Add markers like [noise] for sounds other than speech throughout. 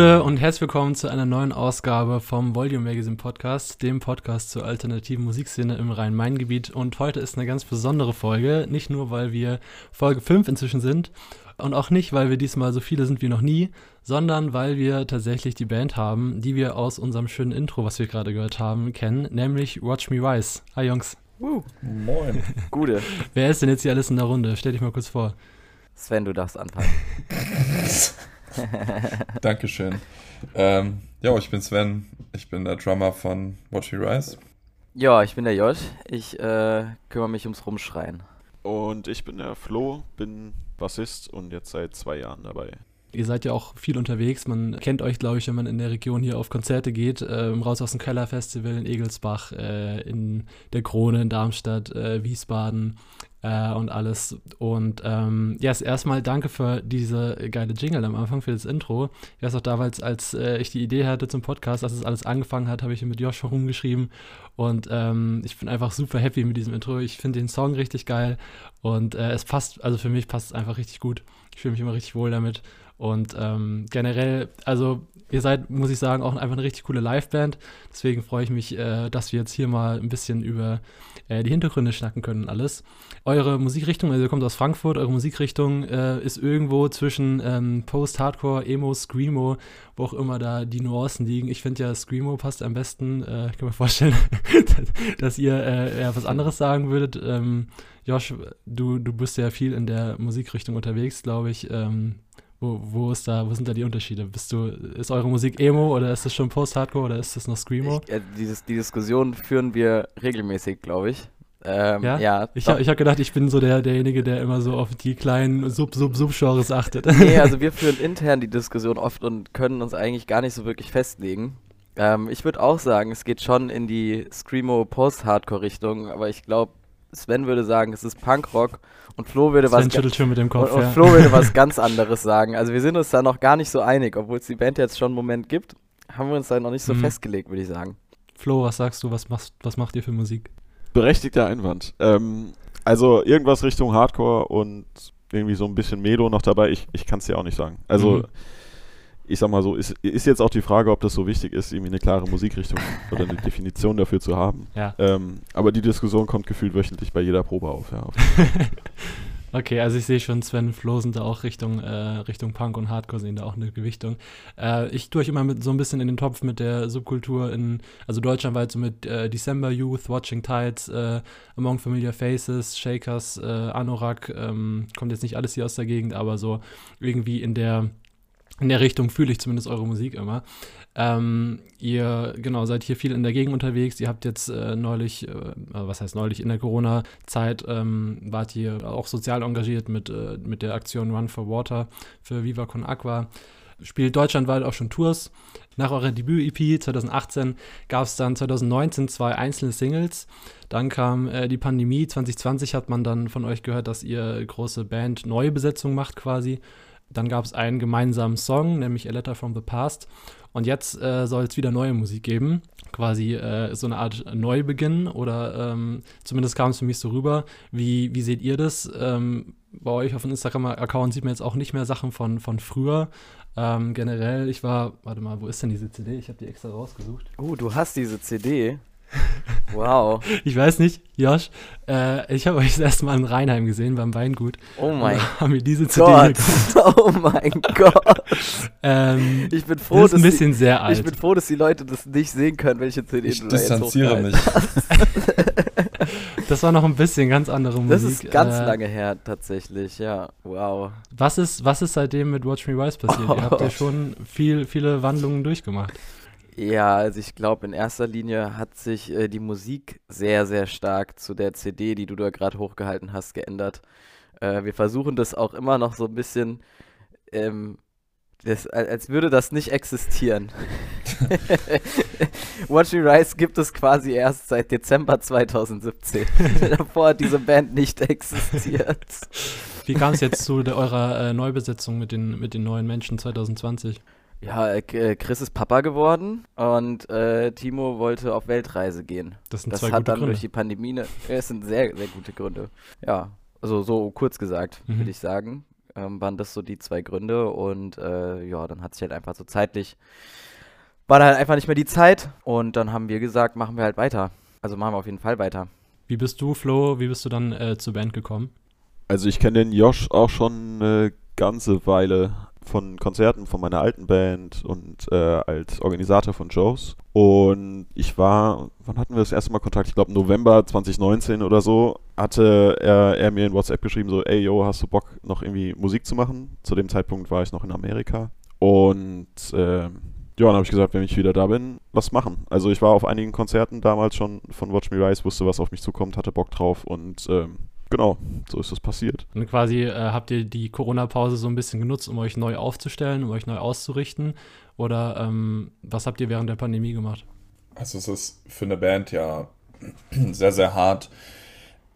Gude und herzlich willkommen zu einer neuen Ausgabe vom Volume Magazine Podcast, dem Podcast zur alternativen Musikszene im Rhein-Main-Gebiet. Und heute ist eine ganz besondere Folge, nicht nur weil wir Folge 5 inzwischen sind und auch nicht, weil wir diesmal so viele sind wie noch nie, sondern weil wir tatsächlich die Band haben, die wir aus unserem schönen Intro, was wir gerade gehört haben, kennen, nämlich Watch Me Rise. Hi Jungs. Uh, Moin. [laughs] Gute. Wer ist denn jetzt hier alles in der Runde? Stell dich mal kurz vor. Sven, du darfst anfangen. [laughs] [laughs] Dankeschön. Ähm, ja, ich bin Sven. Ich bin der Drummer von Watch Me Rise. Ja, ich bin der Josh. Ich äh, kümmere mich ums Rumschreien. Und ich bin der Flo, bin Bassist und jetzt seit zwei Jahren dabei. Ihr seid ja auch viel unterwegs. Man kennt euch, glaube ich, wenn man in der Region hier auf Konzerte geht. Äh, Raus aus dem Keller Festival in Egelsbach, äh, in der Krone in Darmstadt, äh, Wiesbaden äh, und alles. Und ähm, yes, erstmal danke für diese geile Jingle am Anfang, für das Intro. Ich weiß auch damals, als äh, ich die Idee hatte zum Podcast, als es alles angefangen hat, habe ich mit Josh rumgeschrieben. Und ähm, ich bin einfach super happy mit diesem Intro. Ich finde den Song richtig geil. Und äh, es passt, also für mich passt es einfach richtig gut. Ich fühle mich immer richtig wohl damit. Und ähm, generell, also ihr seid, muss ich sagen, auch einfach eine richtig coole Liveband. Deswegen freue ich mich, äh, dass wir jetzt hier mal ein bisschen über äh, die Hintergründe schnacken können und alles. Eure Musikrichtung, also ihr kommt aus Frankfurt, eure Musikrichtung äh, ist irgendwo zwischen ähm, Post-Hardcore, Emo, Screamo, wo auch immer da die Nuancen liegen. Ich finde ja, Screamo passt am besten. Äh, ich kann mir vorstellen, [laughs] dass ihr äh, eher was anderes sagen würdet. Ähm, Josh, du, du bist ja viel in der Musikrichtung unterwegs, glaube ich. Ähm, wo, wo, ist da, wo sind da die Unterschiede? Bist du, ist eure Musik Emo oder ist das schon Post-Hardcore oder ist das noch Screamo? Ich, äh, dieses, die Diskussion führen wir regelmäßig, glaube ich. Ähm, ja? ja ich habe hab gedacht, ich bin so der, derjenige, der immer so auf die kleinen Sub-Sub-Sub-Genres achtet. Nee, [laughs] also wir führen intern die Diskussion oft und können uns eigentlich gar nicht so wirklich festlegen. Ähm, ich würde auch sagen, es geht schon in die Screamo-Post-Hardcore-Richtung, aber ich glaube, Sven würde sagen, es ist Punkrock und Flo würde Sven was schüttelt schon mit dem Kopf, und, ja. und Flo würde was [laughs] ganz anderes sagen. Also wir sind uns da noch gar nicht so einig, obwohl es die Band jetzt schon einen Moment gibt, haben wir uns da noch nicht so mhm. festgelegt, würde ich sagen. Flo, was sagst du, was machst, was macht ihr für Musik? Berechtigter Einwand. Ähm, also irgendwas Richtung Hardcore und irgendwie so ein bisschen Melo noch dabei, ich, ich kann es dir auch nicht sagen. Also mhm ich sag mal so, ist, ist jetzt auch die Frage, ob das so wichtig ist, irgendwie eine klare Musikrichtung oder eine Definition dafür zu haben. Ja. Ähm, aber die Diskussion kommt gefühlt wöchentlich bei jeder Probe auf. Ja, [laughs] okay, also ich sehe schon, Sven und Flo sind da auch Richtung, äh, Richtung Punk und Hardcore sehen da auch eine Gewichtung. Äh, ich tue euch immer mit, so ein bisschen in den Topf mit der Subkultur in, also deutschlandweit so mit äh, December Youth, Watching Tides, äh, Among Familiar Faces, Shakers, äh, Anorak, ähm, kommt jetzt nicht alles hier aus der Gegend, aber so irgendwie in der in der Richtung fühle ich zumindest eure Musik immer. Ähm, ihr, genau, seid hier viel in der Gegend unterwegs. Ihr habt jetzt äh, neulich, äh, was heißt neulich, in der Corona-Zeit ähm, wart ihr auch sozial engagiert mit, äh, mit der Aktion Run for Water für Viva Con Aqua. Spielt deutschlandweit auch schon Tours. Nach eurer Debüt-EP 2018 gab es dann 2019 zwei einzelne Singles. Dann kam äh, die Pandemie. 2020 hat man dann von euch gehört, dass ihr große Band neue Besetzung macht quasi. Dann gab es einen gemeinsamen Song, nämlich A Letter from the Past. Und jetzt äh, soll es wieder neue Musik geben. Quasi äh, so eine Art Neubeginn oder ähm, zumindest kam es für mich so rüber. Wie, wie seht ihr das? Ähm, bei euch auf dem Instagram-Account sieht man jetzt auch nicht mehr Sachen von, von früher. Ähm, generell, ich war, warte mal, wo ist denn diese CD? Ich habe die extra rausgesucht. Oh, du hast diese CD. [laughs] Wow. Ich weiß nicht, Josh, äh, ich habe euch das erste Mal in Rheinheim gesehen beim Weingut. Oh mein Gott. Haben wir diese CD Gott. [laughs] Oh mein Gott. ähm, ich bin froh, das ist ein bisschen die, sehr alt. Ich bin froh, dass die Leute das nicht sehen können, welche CD ich du da distanziere mich. [laughs] das war noch ein bisschen ganz andere Musik. Das ist ganz äh, lange her, tatsächlich, ja. Wow. Was ist, was ist seitdem mit Watch Me Rise passiert? Oh. Ihr habt ja schon viel, viele Wandlungen durchgemacht. Ja, also ich glaube, in erster Linie hat sich äh, die Musik sehr, sehr stark zu der CD, die du da gerade hochgehalten hast, geändert. Äh, wir versuchen das auch immer noch so ein bisschen, ähm, das, als würde das nicht existieren. [laughs] Watch Me Rise gibt es quasi erst seit Dezember 2017. [laughs] Davor hat diese Band nicht existiert. Wie kam es jetzt zu der, eurer äh, Neubesetzung mit den, mit den neuen Menschen 2020? Ja, äh, äh, Chris ist Papa geworden und äh, Timo wollte auf Weltreise gehen. Das sind das zwei hat gute dann Gründe. durch die Pandemie, ne, es sind sehr, sehr gute Gründe. Ja, also so kurz gesagt, mhm. würde ich sagen. ähm, waren das so die zwei Gründe und äh, ja, dann hat sich halt einfach so zeitlich, war da halt einfach nicht mehr die Zeit und dann haben wir gesagt, machen wir halt weiter. Also machen wir auf jeden Fall weiter. Wie bist du, Flo, wie bist du dann äh, zur Band gekommen? Also ich kenne den Josh auch schon eine ganze Weile von Konzerten von meiner alten Band und äh, als Organisator von Joes. Und ich war, wann hatten wir das erste Mal Kontakt? Ich glaube November 2019 oder so, hatte er, er, mir in WhatsApp geschrieben, so, ey, yo, hast du Bock, noch irgendwie Musik zu machen? Zu dem Zeitpunkt war ich noch in Amerika. Und äh, ja, dann habe ich gesagt, wenn ich wieder da bin, lass machen. Also ich war auf einigen Konzerten damals schon von Watch Me Rise, wusste, was auf mich zukommt, hatte Bock drauf und ähm, Genau, so ist es passiert. Und quasi äh, habt ihr die Corona-Pause so ein bisschen genutzt, um euch neu aufzustellen, um euch neu auszurichten? Oder ähm, was habt ihr während der Pandemie gemacht? Also es ist für eine Band ja [clears throat] sehr, sehr hart,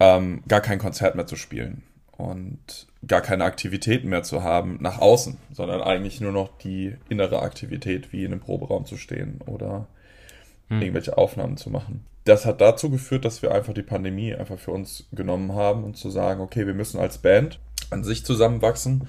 ähm, gar kein Konzert mehr zu spielen und gar keine Aktivitäten mehr zu haben nach außen, sondern eigentlich nur noch die innere Aktivität, wie in einem Proberaum zu stehen oder hm. irgendwelche Aufnahmen zu machen das hat dazu geführt, dass wir einfach die Pandemie einfach für uns genommen haben und zu sagen, okay, wir müssen als Band an sich zusammenwachsen.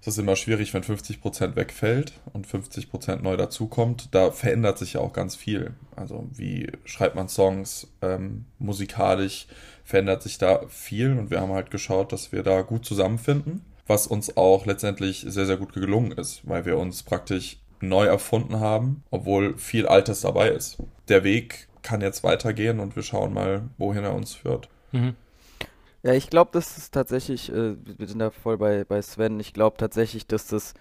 Es ist immer schwierig, wenn 50% wegfällt und 50% neu dazukommt. Da verändert sich ja auch ganz viel. Also wie schreibt man Songs, ähm, musikalisch verändert sich da viel und wir haben halt geschaut, dass wir da gut zusammenfinden, was uns auch letztendlich sehr, sehr gut gelungen ist, weil wir uns praktisch neu erfunden haben, obwohl viel Altes dabei ist. Der Weg kann jetzt weitergehen und wir schauen mal, wohin er uns führt. Mhm. Ja, ich glaube, das ist tatsächlich, äh, wir sind da voll bei, bei Sven, ich glaube tatsächlich, dass das,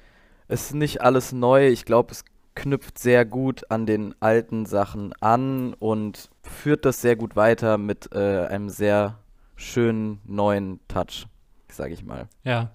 es ist nicht alles neu, ich glaube, es knüpft sehr gut an den alten Sachen an und führt das sehr gut weiter mit äh, einem sehr schönen neuen Touch, sage ich mal. Ja,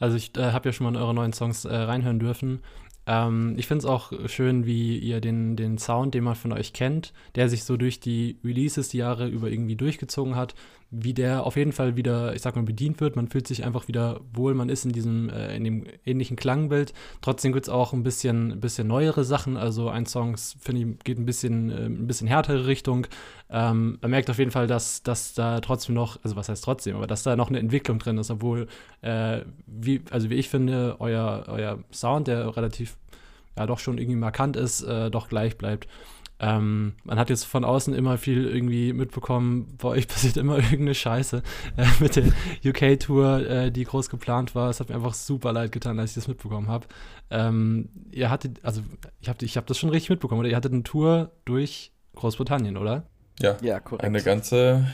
also ich äh, habe ja schon mal in eure neuen Songs äh, reinhören dürfen ähm, ich finde es auch schön, wie ihr den, den Sound, den man von euch kennt, der sich so durch die Releases die Jahre über irgendwie durchgezogen hat, wie der auf jeden Fall wieder, ich sag mal, bedient wird. Man fühlt sich einfach wieder wohl, man ist in diesem, äh, in dem ähnlichen Klangbild. Trotzdem gibt es auch ein bisschen, bisschen neuere Sachen. Also ein Song, finde ich, geht ein bisschen, äh, ein bisschen härtere Richtung. Ähm, man merkt auf jeden Fall, dass, dass da trotzdem noch, also was heißt trotzdem, aber dass da noch eine Entwicklung drin ist, obwohl, äh, wie, also wie ich finde, euer, euer Sound, der relativ ja doch schon irgendwie markant ist, äh, doch gleich bleibt. Ähm, man hat jetzt von außen immer viel irgendwie mitbekommen, bei euch [laughs] passiert immer irgendeine Scheiße äh, mit der UK-Tour, äh, die groß geplant war. Es hat mir einfach super leid getan, als ich das mitbekommen habe. Ähm, ihr hattet, also ich habe ich hab das schon richtig mitbekommen, oder? Ihr hattet eine Tour durch Großbritannien, oder? Ja, ja korrekt. Eine ganze,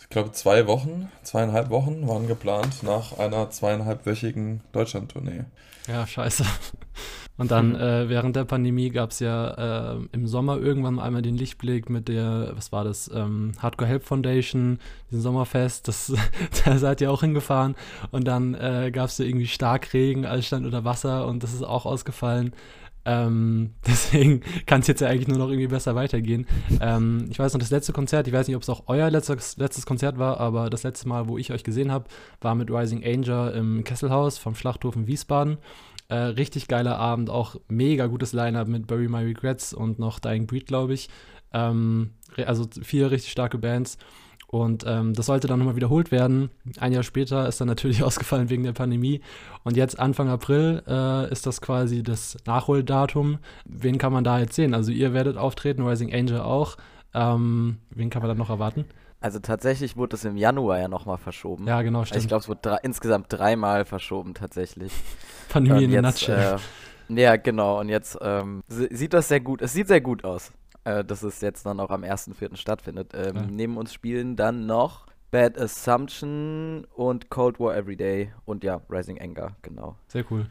ich glaube, zwei Wochen, zweieinhalb Wochen waren geplant nach einer zweieinhalbwöchigen Deutschland-Tournee. Ja, scheiße. Und dann [laughs] äh, während der Pandemie gab es ja äh, im Sommer irgendwann einmal den Lichtblick mit der, was war das, ähm, Hardcore Help Foundation, diesem Sommerfest, das, [laughs] da seid ihr auch hingefahren. Und dann äh, gab es ja irgendwie Starkregen, alles stand unter Wasser und das ist auch ausgefallen. Ähm, [laughs] deswegen kann es jetzt ja eigentlich nur noch irgendwie besser weitergehen. Ähm, ich weiß noch, das letzte Konzert, ich weiß nicht, ob es auch euer letztes, letztes Konzert war, aber das letzte Mal, wo ich euch gesehen habe, war mit Rising Angel im Kesselhaus vom Schlachthof in Wiesbaden. Äh, richtig geiler Abend, auch mega gutes Line-Up mit Bury My Regrets und noch Dying Breed, glaube ich. Ähm, also vier richtig starke Bands. Und ähm, das sollte dann nochmal wiederholt werden. Ein Jahr später ist dann natürlich [laughs] ausgefallen wegen der Pandemie. Und jetzt Anfang April äh, ist das quasi das Nachholdatum. Wen kann man da jetzt sehen? Also ihr werdet auftreten, Rising Angel auch. Ähm, wen kann man dann noch erwarten? Also tatsächlich wurde es im Januar ja nochmal verschoben. Ja, genau, stimmt. Also ich glaube, es wurde drei, insgesamt dreimal verschoben tatsächlich. [laughs] Pandemie in der Nutshell. Äh, ja, genau. Und jetzt ähm, sieht das sehr gut, es sieht sehr gut aus, äh, dass es jetzt dann auch am 1.4. stattfindet. Ähm, ja. Neben uns spielen dann noch Bad Assumption und Cold War Everyday und ja, Rising Anger, genau. Sehr cool.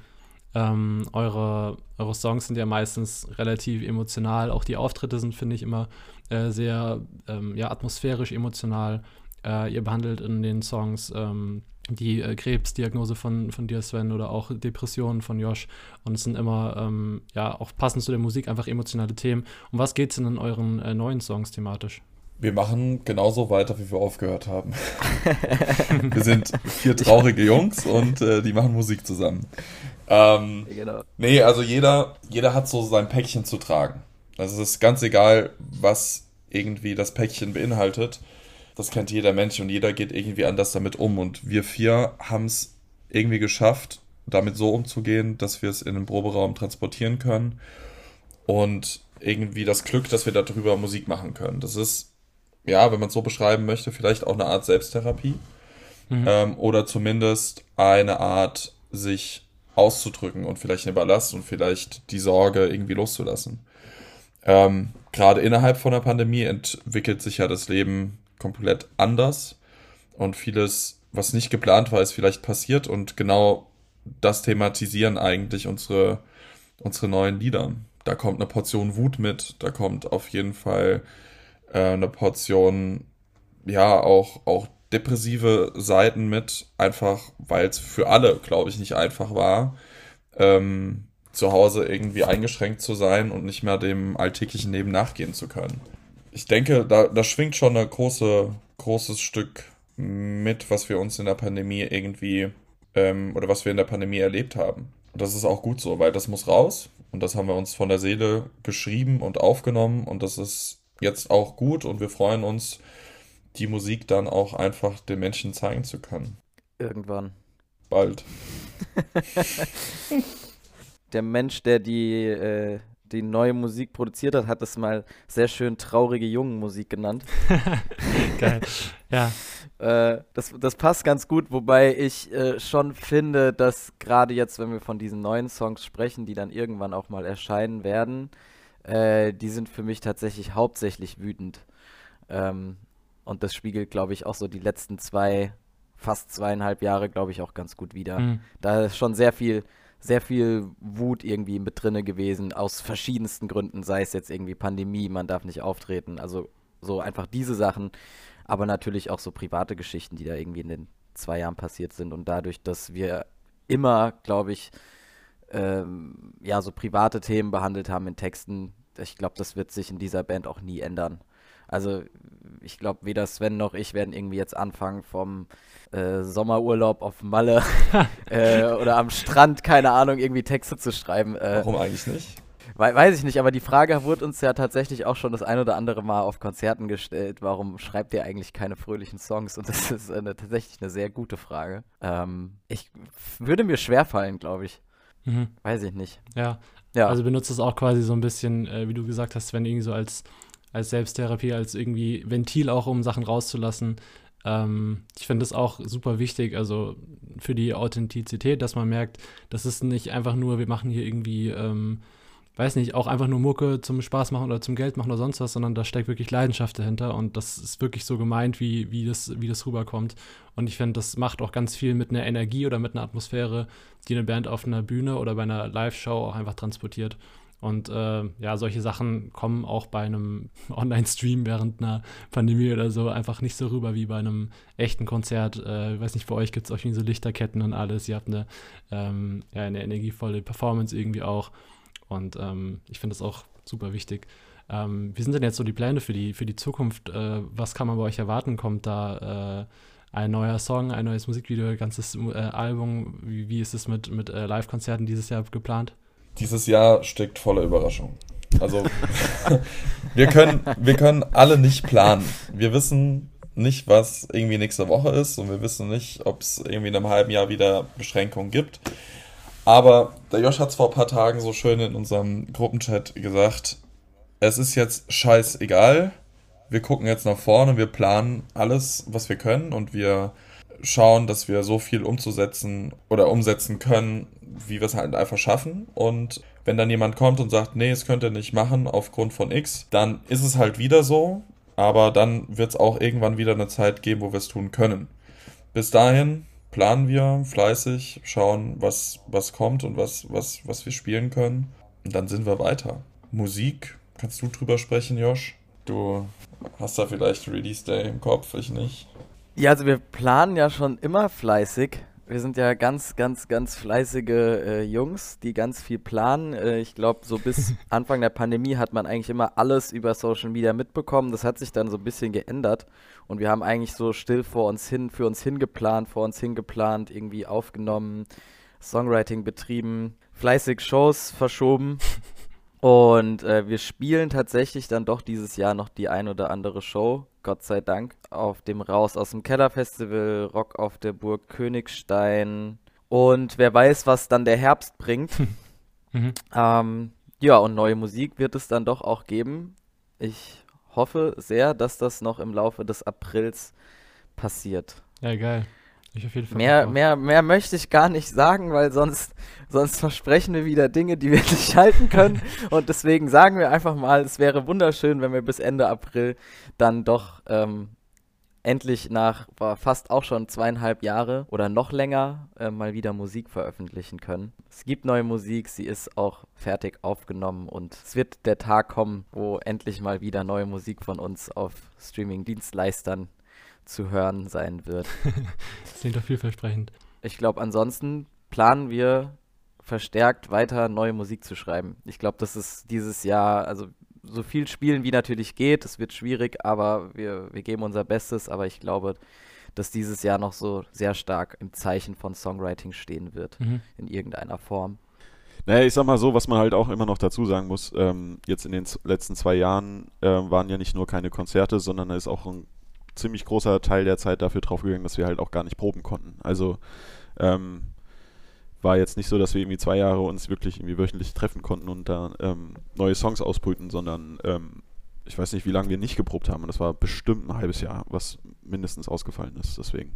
Ähm, eure, eure Songs sind ja meistens relativ emotional. Auch die Auftritte sind, finde ich, immer äh, sehr ähm, ja, atmosphärisch emotional. Äh, ihr behandelt in den Songs ähm, die äh, Krebsdiagnose von, von dir, Sven, oder auch Depressionen von Josh. Und es sind immer, ähm, ja, auch passend zu der Musik, einfach emotionale Themen. Um was geht es denn in euren äh, neuen Songs thematisch? Wir machen genauso weiter, wie wir aufgehört haben. [laughs] wir sind vier traurige Jungs und äh, die machen Musik zusammen. Ähm, genau. Nee, also jeder, jeder hat so sein Päckchen zu tragen. Also es ist ganz egal, was irgendwie das Päckchen beinhaltet. Das kennt jeder Mensch und jeder geht irgendwie anders damit um. Und wir vier haben es irgendwie geschafft, damit so umzugehen, dass wir es in den Proberaum transportieren können und irgendwie das Glück, dass wir darüber Musik machen können. Das ist, ja, wenn man es so beschreiben möchte, vielleicht auch eine Art Selbsttherapie mhm. ähm, oder zumindest eine Art, sich auszudrücken und vielleicht eine Ballast und vielleicht die Sorge irgendwie loszulassen. Ähm, Gerade innerhalb von der Pandemie entwickelt sich ja das Leben komplett anders. Und vieles, was nicht geplant war, ist vielleicht passiert. Und genau das thematisieren eigentlich unsere, unsere neuen Lieder. Da kommt eine Portion Wut mit, da kommt auf jeden Fall äh, eine Portion, ja, auch, auch depressive Seiten mit, einfach weil es für alle, glaube ich, nicht einfach war, ähm, zu Hause irgendwie eingeschränkt zu sein und nicht mehr dem alltäglichen Leben nachgehen zu können. Ich denke, da, da schwingt schon ein große, großes Stück mit, was wir uns in der Pandemie irgendwie ähm, oder was wir in der Pandemie erlebt haben. Und das ist auch gut so, weil das muss raus und das haben wir uns von der Seele geschrieben und aufgenommen und das ist jetzt auch gut und wir freuen uns, die Musik dann auch einfach den Menschen zeigen zu können. Irgendwann. Bald. [laughs] der Mensch, der die, äh, die neue Musik produziert hat, hat es mal sehr schön traurige Jungenmusik genannt. [laughs] Geil. Ja. Äh, das, das passt ganz gut, wobei ich äh, schon finde, dass gerade jetzt, wenn wir von diesen neuen Songs sprechen, die dann irgendwann auch mal erscheinen werden, äh, die sind für mich tatsächlich hauptsächlich wütend. Ähm, und das spiegelt, glaube ich, auch so die letzten zwei, fast zweieinhalb Jahre, glaube ich, auch ganz gut wieder. Mhm. Da ist schon sehr viel, sehr viel Wut irgendwie mit drinne gewesen, aus verschiedensten Gründen, sei es jetzt irgendwie Pandemie, man darf nicht auftreten, also so einfach diese Sachen, aber natürlich auch so private Geschichten, die da irgendwie in den zwei Jahren passiert sind und dadurch, dass wir immer, glaube ich, ähm, ja, so private Themen behandelt haben in Texten, ich glaube, das wird sich in dieser Band auch nie ändern. Also ich glaube, weder Sven noch ich werden irgendwie jetzt anfangen vom äh, Sommerurlaub auf Malle [laughs] [laughs] äh, oder am Strand, keine Ahnung, irgendwie Texte zu schreiben. Äh, Warum eigentlich nicht? We weiß ich nicht, aber die Frage wurde uns ja tatsächlich auch schon das ein oder andere Mal auf Konzerten gestellt. Warum schreibt ihr eigentlich keine fröhlichen Songs? Und das ist eine, tatsächlich eine sehr gute Frage. Ähm, ich würde mir schwerfallen, glaube ich. Mhm. Weiß ich nicht. Ja. ja. Also benutzt es auch quasi so ein bisschen, äh, wie du gesagt hast, wenn irgendwie so als als Selbsttherapie, als irgendwie Ventil auch, um Sachen rauszulassen. Ähm, ich finde das auch super wichtig, also für die Authentizität, dass man merkt, das ist nicht einfach nur, wir machen hier irgendwie, ähm, weiß nicht, auch einfach nur Mucke zum Spaß machen oder zum Geld machen oder sonst was, sondern da steckt wirklich Leidenschaft dahinter und das ist wirklich so gemeint, wie, wie, das, wie das rüberkommt. Und ich finde, das macht auch ganz viel mit einer Energie oder mit einer Atmosphäre, die eine Band auf einer Bühne oder bei einer Live-Show auch einfach transportiert. Und äh, ja, solche Sachen kommen auch bei einem [laughs] Online-Stream während einer Pandemie oder so einfach nicht so rüber wie bei einem echten Konzert. Äh, ich weiß nicht, für euch gibt es euch so Lichterketten und alles. Ihr habt eine, ähm, ja, eine energievolle Performance irgendwie auch. Und ähm, ich finde das auch super wichtig. Ähm, wie sind denn jetzt so die Pläne für die, für die Zukunft? Äh, was kann man bei euch erwarten? Kommt da äh, ein neuer Song, ein neues Musikvideo, ein ganzes äh, Album? Wie, wie ist es mit, mit äh, Live-Konzerten dieses Jahr geplant? Dieses Jahr steckt voller Überraschung. Also [laughs] wir können, wir können alle nicht planen. Wir wissen nicht, was irgendwie nächste Woche ist und wir wissen nicht, ob es irgendwie in einem halben Jahr wieder Beschränkungen gibt. Aber der Josh hat es vor ein paar Tagen so schön in unserem Gruppenchat gesagt, es ist jetzt scheißegal. Wir gucken jetzt nach vorne, wir planen alles, was wir können und wir schauen, dass wir so viel umzusetzen oder umsetzen können, wie wir es halt einfach schaffen. Und wenn dann jemand kommt und sagt, nee, es könnt ihr nicht machen aufgrund von X, dann ist es halt wieder so. Aber dann wird es auch irgendwann wieder eine Zeit geben, wo wir es tun können. Bis dahin planen wir fleißig, schauen, was, was kommt und was, was, was wir spielen können. Und dann sind wir weiter. Musik, kannst du drüber sprechen, Josh? Du hast da vielleicht Release Day im Kopf, ich nicht. Ja, also wir planen ja schon immer fleißig. Wir sind ja ganz, ganz, ganz fleißige äh, Jungs, die ganz viel planen. Äh, ich glaube, so bis [laughs] Anfang der Pandemie hat man eigentlich immer alles über Social Media mitbekommen. Das hat sich dann so ein bisschen geändert. Und wir haben eigentlich so still vor uns hin, für uns hingeplant, vor uns hingeplant, irgendwie aufgenommen, Songwriting betrieben, fleißig Shows verschoben. [laughs] Und äh, wir spielen tatsächlich dann doch dieses Jahr noch die ein oder andere Show, Gott sei Dank, auf dem Raus aus dem Keller Festival, Rock auf der Burg Königstein Und wer weiß, was dann der Herbst bringt. [laughs] Mhm. Ähm, ja, und neue Musik wird es dann doch auch geben. Ich hoffe sehr, dass das noch im Laufe des Aprils passiert. Ja, geil. Ich auf jeden Fall. Mehr, mehr, mehr möchte ich gar nicht sagen, weil sonst, sonst versprechen wir wieder Dinge, die wir [laughs] nicht halten können. [laughs] Und deswegen sagen wir einfach mal, es wäre wunderschön, wenn wir bis Ende April dann doch ähm, endlich nach fast auch schon zweieinhalb Jahre oder noch länger äh, mal wieder Musik veröffentlichen können. Es gibt neue Musik, sie ist auch fertig aufgenommen und es wird der Tag kommen, wo endlich mal wieder neue Musik von uns auf Streaming-Dienstleistern zu hören sein wird. Das [laughs] klingt doch vielversprechend. Ich glaube, ansonsten planen wir verstärkt weiter neue Musik zu schreiben. Ich glaube, das ist dieses Jahr, also so viel spielen wie natürlich geht. Es wird schwierig, aber wir, wir geben unser Bestes. Aber ich glaube, dass dieses Jahr noch so sehr stark im Zeichen von Songwriting stehen wird, Mhm. in irgendeiner Form. Naja, ich sag mal so, was man halt auch immer noch dazu sagen muss, ähm, jetzt in den letzten zwei Jahren ähm, waren ja nicht nur keine Konzerte, sondern da ist auch ein ziemlich großer Teil der Zeit dafür draufgegangen, dass wir halt auch gar nicht proben konnten. Also ähm, war jetzt nicht so, dass wir irgendwie zwei Jahre uns wirklich irgendwie wöchentlich treffen konnten und da ähm, neue Songs ausbrüten, sondern ähm, ich weiß nicht, wie lange wir nicht geprobt haben und das war bestimmt ein halbes Jahr, was mindestens ausgefallen ist. Deswegen.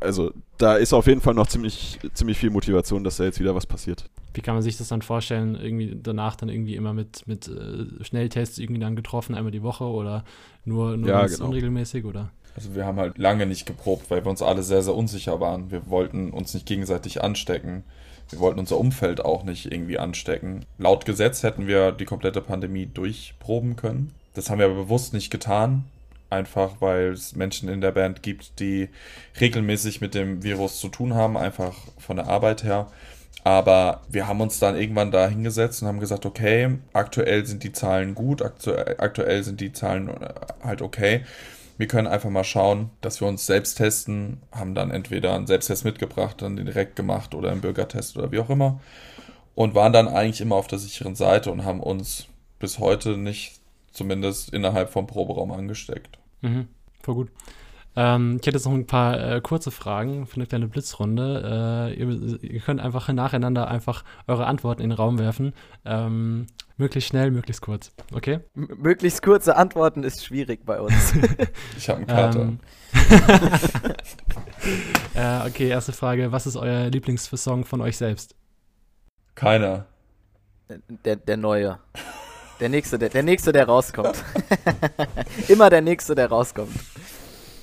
Also da ist auf jeden Fall noch ziemlich, ziemlich viel Motivation, dass da jetzt wieder was passiert. Wie kann man sich das dann vorstellen? Irgendwie danach dann irgendwie immer mit, mit äh, Schnelltests irgendwie dann getroffen, einmal die Woche oder nur, nur Ja, ganz genau. unregelmäßig oder? Also wir haben halt lange nicht geprobt, weil wir uns alle sehr, sehr unsicher waren. Wir wollten uns nicht gegenseitig anstecken. Wir wollten unser Umfeld auch nicht irgendwie anstecken. Laut Gesetz hätten wir die komplette Pandemie durchproben können. Das haben wir aber bewusst nicht getan. Einfach weil es Menschen in der Band gibt, die regelmäßig mit dem Virus zu tun haben, einfach von der Arbeit her. Aber wir haben uns dann irgendwann da hingesetzt und haben gesagt, okay, aktuell sind die Zahlen gut, aktuell, sind die Zahlen äh, halt okay. Wir können einfach mal schauen, dass wir uns selbst testen, haben dann entweder einen Selbsttest mitgebracht, dann den direkt gemacht oder einen Bürgertest oder wie auch immer. Und waren dann eigentlich immer auf der sicheren Seite und haben uns bis heute nicht zumindest innerhalb vom Proberaum angesteckt. Mhm, voll gut. Ähm, ich hätte jetzt noch ein paar äh, kurze Fragen für eine kleine Blitzrunde. Äh, ihr, ihr könnt einfach nacheinander einfach eure Antworten in den Raum werfen. Ähm, möglichst schnell, möglichst kurz. Okay? M möglichst kurze Antworten ist schwierig bei uns. [laughs] Ich habe einen Kater. Ähm, [laughs] äh, okay, erste Frage. Was ist euer Lieblingssong von euch selbst? Keiner. der, der neue. Der nächste, der, der nächste, der rauskommt. [laughs] Immer der nächste, der rauskommt.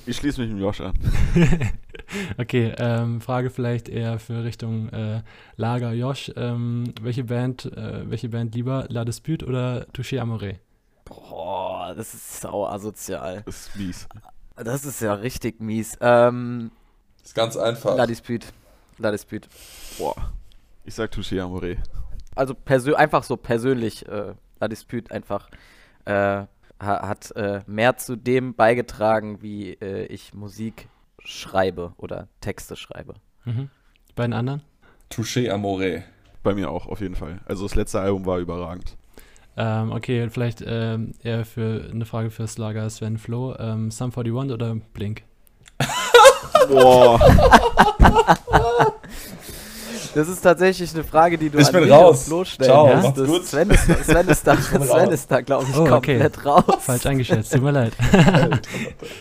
Ich schließe mich mit Josh an. [laughs] okay, ähm, Frage vielleicht eher für Richtung äh, Lager Josh. Ähm, welche Band, äh, welche Band lieber, La Dispute oder Touché Amoré? Boah, das ist sau asozial. Das ist mies. Das ist ja richtig mies. Ähm, Ist ganz einfach. La Dispute. La Dispute. Boah. Ich sag Touché Amore. Also einfach so persönlich, äh, La Dispute einfach äh, hat äh, mehr zu dem beigetragen, wie äh, ich Musik schreibe oder Texte schreibe. Mhm. Die beiden anderen? Touché Amore. Bei mir auch, auf jeden Fall. Also das letzte Album war überragend. Ähm, okay, vielleicht ähm, eher für eine Frage fürs Lager Sven Flo. Ähm, Sum 41 oder Blink? [laughs] Boah. [laughs] Das ist tatsächlich eine Frage, die du Ich an bin raus. Flo stellen Ciao, musst. macht's Das- gut. Sven ist, Sven ist da, bin Sven raus. ist da glaube ich, Oh, okay. komplett raus. Falsch eingeschätzt, tut mir leid. [laughs]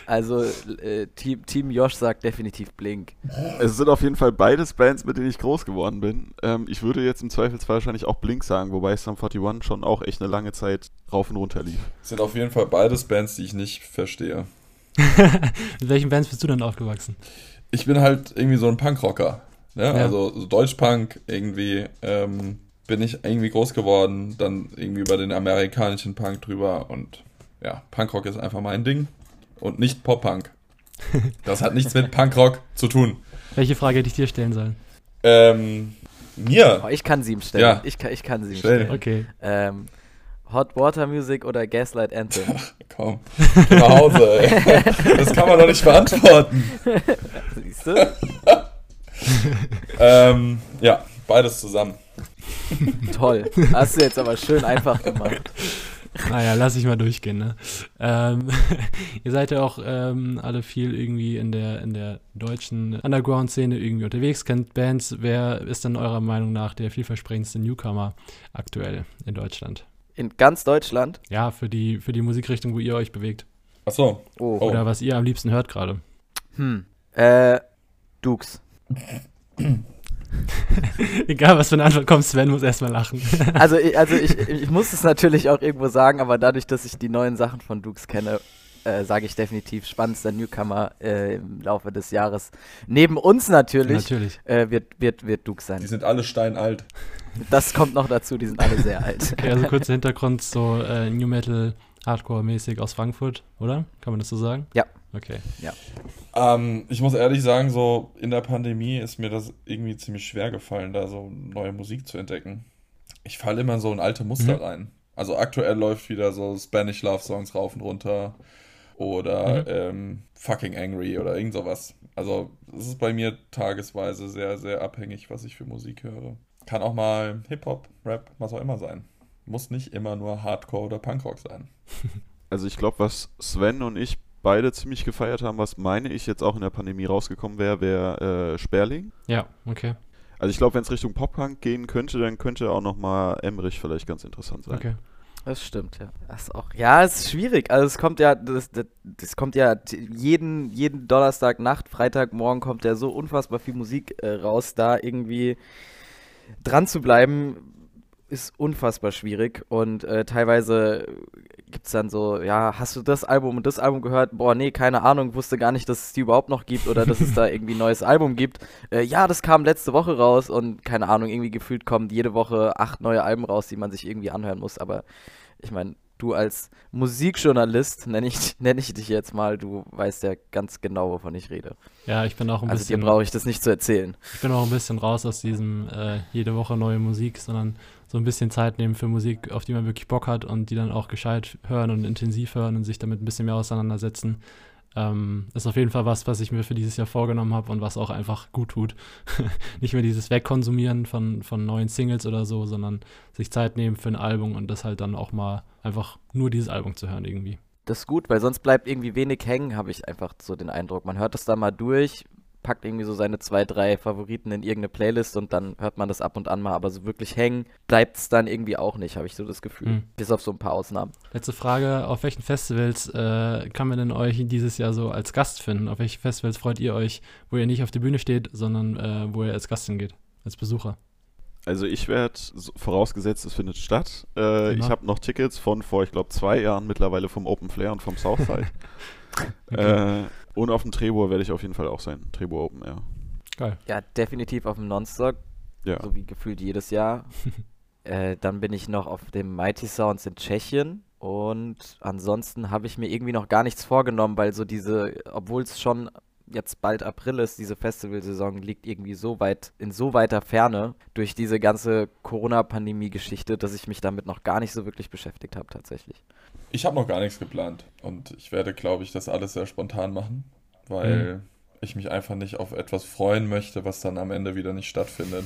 Also äh, Team, Team Josh sagt definitiv Blink. Es sind auf jeden Fall beides Bands, mit denen ich groß geworden bin. Ähm, ich würde jetzt im Zweifelsfall wahrscheinlich auch Blink sagen, wobei Sum 41 schon auch echt eine lange Zeit rauf und runter lief. Sind auf jeden Fall beides Bands, die ich nicht verstehe. [laughs] Mit welchen Bands bist du denn aufgewachsen? Ich bin halt irgendwie so ein Punkrocker. Ne? Ja. Also so Deutschpunk irgendwie ähm, bin ich irgendwie groß geworden, dann irgendwie über den amerikanischen Punk drüber und ja, Punkrock ist einfach mein Ding und nicht Pop-Punk. [laughs] Das hat nichts mit Punkrock zu tun. Welche Frage hätte ich dir stellen sollen? Ähm, mir, Oh, ich kann sie ihm stellen. Ja. Ich, kann, ich kann sie ihm Stell. stellen. Okay. Ähm, Hot Water Music oder Gaslight Anthem? [laughs] komm, geh nach Hause. Ey. [laughs] Das kann man doch nicht beantworten. Siehst du? [laughs] Ähm, ja, beides zusammen. [laughs] Toll. Hast du jetzt aber schön einfach gemacht. naja, lass ich mal durchgehen, ne? Ähm, [laughs] ihr seid ja auch ähm, alle viel irgendwie in der, in der deutschen Underground-Szene irgendwie unterwegs, kennt Bands. Wer ist denn eurer Meinung nach der vielversprechendste Newcomer aktuell in Deutschland? In ganz Deutschland? Ja, für die, für die Musikrichtung, wo ihr euch bewegt. Ach so. Oh. Oh. Oder was ihr am liebsten hört gerade. Hm. Äh, Dukes. [laughs] Egal, was für eine Antwort kommt, Sven muss erstmal lachen. [laughs] Also, ich, also ich, ich muss es natürlich auch irgendwo sagen, aber dadurch, dass ich die neuen Sachen von Dukes kenne, äh, sage ich definitiv spannendster Newcomer äh, im Laufe des Jahres. Neben uns natürlich, Natürlich. Äh, wird, wird, wird Dukes Die sein. sind alle steinalt. Das kommt noch dazu, die sind alle sehr alt. Okay, also kurzer Hintergrund, so äh, New Metal, Hardcore-mäßig aus Frankfurt, oder? Kann man das so sagen? Ja. Okay. Ähm, ich muss ehrlich sagen, so in der Pandemie ist mir das irgendwie ziemlich schwer gefallen, da so neue Musik zu entdecken. Ich falle immer so in alte Muster Mhm. rein. Also aktuell läuft wieder so Spanish Love Songs rauf und runter oder Mhm. ähm, Fucking Angry oder irgend sowas. Also es ist bei mir tagesweise sehr, sehr abhängig, was ich für Musik höre. Kann auch mal Hip-Hop, Rap, was auch immer sein. Muss nicht immer nur Hardcore oder Punkrock sein. [laughs] Also ich glaube, was Sven und ich beide ziemlich gefeiert haben, was meine ich jetzt auch in der Pandemie rausgekommen wäre, wäre äh, Sperling. Ja, okay. Also ich glaube, wenn es Richtung Pop-Punk gehen könnte, dann könnte auch nochmal Emmerich vielleicht ganz interessant sein. Okay. Das stimmt, ja. Das auch, ja, es ist schwierig. Also es kommt ja, das, das, das kommt ja jeden, jeden Donnerstag Nacht, Freitagmorgen kommt ja so unfassbar viel Musik äh, raus, da irgendwie dran zu bleiben, ist unfassbar schwierig. Und äh, teilweise gibt es dann so, ja, hast du das Album und das Album gehört? Boah, nee, keine Ahnung, wusste gar nicht, dass es die überhaupt noch gibt oder dass es da [laughs] irgendwie ein neues Album gibt. Äh, ja, das kam letzte Woche raus und keine Ahnung, irgendwie gefühlt kommen jede Woche acht neue Alben raus, die man sich irgendwie anhören muss. Aber ich meine, du als Musikjournalist, nenne ich, [laughs] nenn ich dich jetzt mal, du weißt ja ganz genau, wovon ich rede. Ja, ich bin auch ein Also dir bisschen. brauche ich das nicht zu erzählen. Ich bin auch ein bisschen raus aus diesem äh, jede Woche neue Musik, sondern so ein bisschen Zeit nehmen für Musik, auf die man wirklich Bock hat und die dann auch gescheit hören und intensiv hören und sich damit ein bisschen mehr auseinandersetzen. Ähm, ist auf jeden Fall was, was ich mir für dieses Jahr vorgenommen habe und was auch einfach gut tut. [laughs] Nicht mehr dieses Wegkonsumieren von, von neuen Singles oder so, sondern sich Zeit nehmen für ein Album und das halt dann auch mal einfach nur dieses Album zu hören irgendwie. Das ist gut, weil sonst bleibt irgendwie wenig hängen, habe ich einfach so den Eindruck. Man hört das da mal durch, packt irgendwie so seine zwei, drei Favoriten in irgendeine Playlist und dann hört man das ab und an mal, aber so wirklich hängen bleibt es dann irgendwie auch nicht, habe ich so das Gefühl. Hm. Bis auf so ein paar Ausnahmen. Letzte Frage, auf welchen Festivals äh, kann man denn euch dieses Jahr so als Gast finden? Auf welche Festivals freut ihr euch, wo ihr nicht auf der Bühne steht, sondern äh, wo ihr als Gast hingeht, als Besucher? Also ich werde, vorausgesetzt es findet statt, äh, Genau. ich habe noch Tickets von vor, ich glaube, zwei Jahren mittlerweile vom Open Flair und vom Southside. [laughs] Okay. äh, und auf dem Trebur werde ich auf jeden Fall auch sein. Trebur Open Air. Geil. Ja, definitiv auf dem Nonstock, Ja. so wie gefühlt jedes Jahr. [laughs] äh, dann bin ich noch auf dem Mighty Sounds in Tschechien. Und ansonsten habe ich mir irgendwie noch gar nichts vorgenommen, weil so diese, obwohl es schon jetzt bald April ist, diese Festivalsaison liegt irgendwie so weit, in so weiter Ferne durch diese ganze Corona-Pandemie-Geschichte, dass ich mich damit noch gar nicht so wirklich beschäftigt habe tatsächlich. Ich habe noch gar nichts geplant und ich werde, glaube ich, das alles sehr spontan machen, weil ich mich einfach nicht auf etwas freuen möchte, was dann am Ende wieder nicht stattfindet.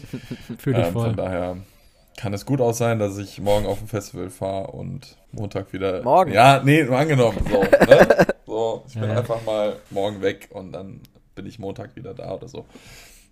[laughs] Fühle ich Ähm, voll. von daher kann es gut aus sein, dass ich morgen auf ein Festival fahre und Montag wieder. Morgen? Ja, nee, nur angenommen. So, ne? [laughs] so ich bin Ja, einfach mal morgen weg und dann bin ich Montag wieder da oder so.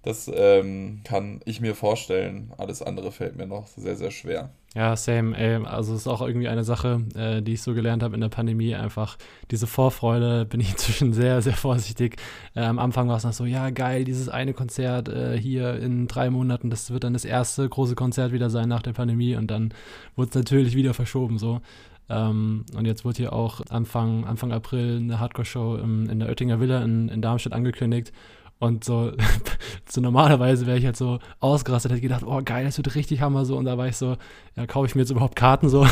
Das ähm, kann ich mir vorstellen. Alles andere fällt mir noch sehr, sehr schwer. Ja, same. Ey, also es ist auch irgendwie eine Sache, äh, die ich so gelernt habe in der Pandemie. Einfach diese Vorfreude [laughs] bin ich inzwischen sehr, sehr vorsichtig. Äh, am Anfang war es noch so, ja geil, dieses eine Konzert äh, hier in drei Monaten, das wird dann das erste große Konzert wieder sein nach der Pandemie und dann wurde es natürlich wieder verschoben so. Ähm, und jetzt wurde hier auch Anfang, Anfang April eine Hardcore-Show in der Oettinger Villa in, in Darmstadt angekündigt. Und so, [laughs] so normalerweise wäre ich halt so ausgerastet, hätte gedacht, oh geil, das wird richtig Hammer so. Und da war ich so, ja, kaufe ich mir jetzt überhaupt Karten so?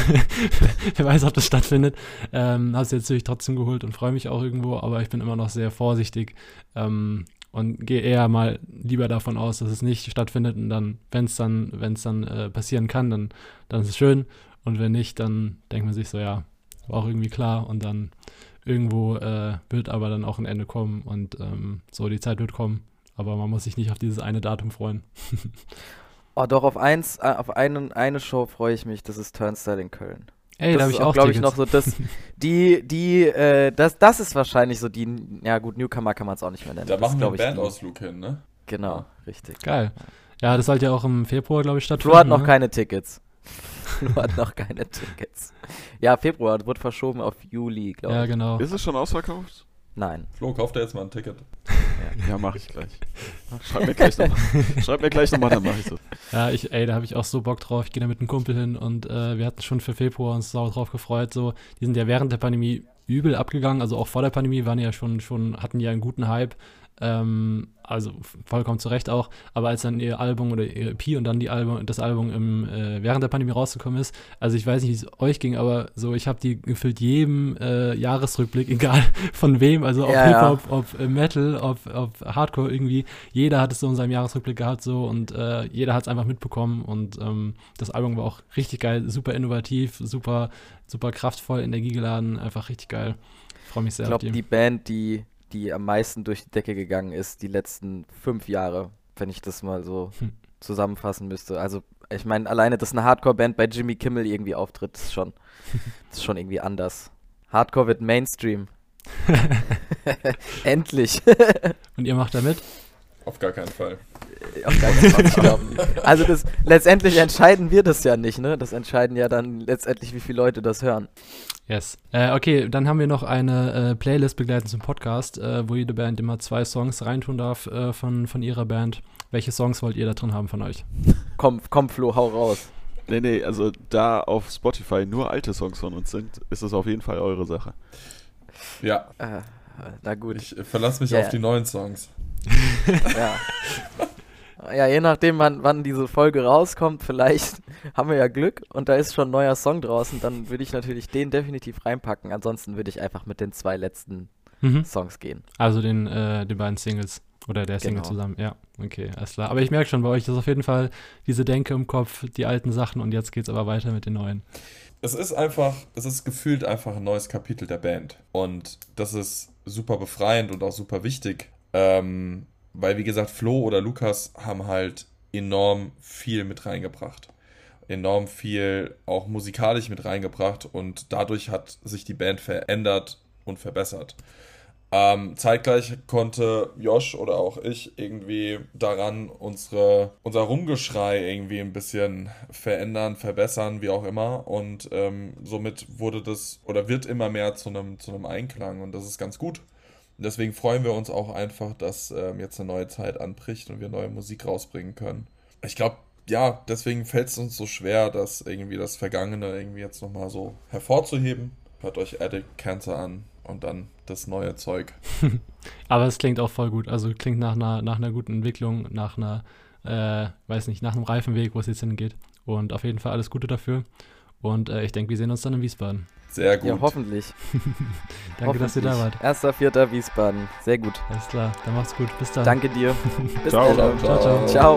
[laughs] Wer weiß, ob das stattfindet. Ähm, habe es jetzt natürlich trotzdem geholt und freue mich auch irgendwo, aber ich bin immer noch sehr vorsichtig ähm, und gehe eher mal lieber davon aus, dass es nicht stattfindet. Und dann, wenn es dann, wenn dann äh, passieren kann, dann, dann ist es schön. Und wenn nicht, dann denkt man sich so, ja, war auch irgendwie klar. Und dann irgendwo äh, wird aber dann auch ein Ende kommen und ähm, so, die Zeit wird kommen. Aber man muss sich nicht auf dieses eine Datum freuen. Oh, [laughs] doch, auf eins, äh, auf einen, eine Show freue ich mich, das ist Turnstile in Köln. Ey, da das habe ist ich auch, auch glaube ich, noch so das, [laughs] die, die, äh, das, das ist wahrscheinlich so die, ja gut, Newcomer kann man es auch nicht mehr nennen. Da das machen ist, wir einen Bandausflug hin, ne? Genau, richtig. Geil. Ja, das sollte ja auch im Februar, glaube ich, stattfinden. Flo hat noch ne? keine Tickets. Flo [laughs] hat noch keine Tickets. Ja, Februar wird verschoben auf Juli, glaube Ja, ich. genau. Ist es schon ausverkauft? Nein. Flo, kauf dir jetzt mal ein Ticket. Ja, [laughs] mache ich gleich. [laughs] Schreib mir gleich nochmal. Schreib mir gleich nochmal, dann mache ich das. Ja, ich, ey, da habe ich auch so Bock drauf. Ich gehe da mit einem Kumpel hin und äh, wir hatten schon für Februar uns sau drauf gefreut. So, die sind ja während der Pandemie übel abgegangen. Also auch vor der Pandemie waren ja schon, schon hatten ja einen guten Hype. Ähm, also vollkommen zu Recht auch. Aber als dann ihr Album oder ihr EP und dann die Album, das Album im, äh, während der Pandemie rausgekommen ist, also ich weiß nicht, wie es euch ging, aber so, ich habe die gefühlt jedem äh, Jahresrückblick, [laughs] egal von wem, also ob Ja, ja. Hip-Hop, ob äh, Metal, ob, ob Hardcore irgendwie, jeder hat es so in seinem Jahresrückblick gehabt so und äh, jeder hat es einfach mitbekommen und ähm, das Album war auch richtig geil, super innovativ, super, super kraftvoll, energiegeladen, einfach richtig geil. Freue mich sehr Ich auf glaube, die Band, die, die am meisten durch die Decke gegangen ist, die letzten fünf Jahre, wenn ich das mal so Hm. zusammenfassen müsste. Also, ich meine, alleine, dass eine Hardcore-Band bei Jimmy Kimmel irgendwie auftritt, ist schon, [laughs] ist schon irgendwie anders. Hardcore wird Mainstream. [laughs] [laughs] Endlich. Und ihr macht da mit? Auf gar keinen Fall. Auf gar keinen Fall, ich glaub nicht. Also das, letztendlich entscheiden wir das ja nicht, ne? Das entscheiden ja dann letztendlich, wie viele Leute das hören. Yes. Äh, okay, dann haben wir noch eine äh, Playlist begleitend zum Podcast, äh, wo jede Band immer zwei Songs reintun darf äh, von, von ihrer Band. Welche Songs wollt ihr da drin haben von euch? Komm, komm, Flo, hau raus. Nee, nee, also da auf Spotify nur alte Songs von uns sind, ist es auf jeden Fall eure Sache. Ja, Äh, na gut. ich äh, verlasse mich Ja, auf die neuen Songs. [laughs] Ja. Ja, je nachdem, wann, wann diese Folge rauskommt, vielleicht [laughs] haben wir ja Glück und da ist schon ein neuer Song draußen, dann würde ich natürlich den definitiv reinpacken. Ansonsten würde ich einfach mit den zwei letzten Mhm. Songs gehen. Also den, äh, den beiden Singles. Oder der Single Genau. zusammen. Ja, okay, alles klar. Aber ich merke schon, bei euch ist auf jeden Fall diese Denke im Kopf, die alten Sachen und jetzt geht's aber weiter mit den neuen. Es ist einfach, es ist gefühlt einfach ein neues Kapitel der Band. Und das ist super befreiend und auch super wichtig. Ähm, weil, wie gesagt, Flo oder Lukas haben halt enorm viel mit reingebracht. Enorm viel auch musikalisch mit reingebracht und dadurch hat sich die Band verändert und verbessert. Ähm, zeitgleich konnte Josh oder auch ich irgendwie daran unsere, unser Rumgeschrei irgendwie ein bisschen verändern, verbessern, wie auch immer. Und ähm, somit wurde das oder wird immer mehr zu einem, zu einem Einklang und das ist ganz gut. Deswegen freuen wir uns auch einfach, dass ähm, jetzt eine neue Zeit anbricht und wir neue Musik rausbringen können. Ich glaube, ja, deswegen fällt es uns so schwer, das irgendwie das Vergangene irgendwie jetzt nochmal so hervorzuheben. Hört euch Addict Cancer an und dann das neue Zeug. [laughs] Aber es klingt auch voll gut. Also klingt nach einer, nach einer guten Entwicklung, nach einer, äh, weiß nicht, nach einem reifen Weg, wo es jetzt hingeht. Und auf jeden Fall alles Gute dafür. Und äh, ich denke, wir sehen uns dann in Wiesbaden. Sehr gut. Ja, hoffentlich. [laughs] Danke, dass ihr da wart. Erster, vierter Wiesbaden. Sehr gut. Alles klar, dann macht's gut. Bis dann. Danke dir. [laughs] Bis Ciao, dann. ciao, ciao. Ciao.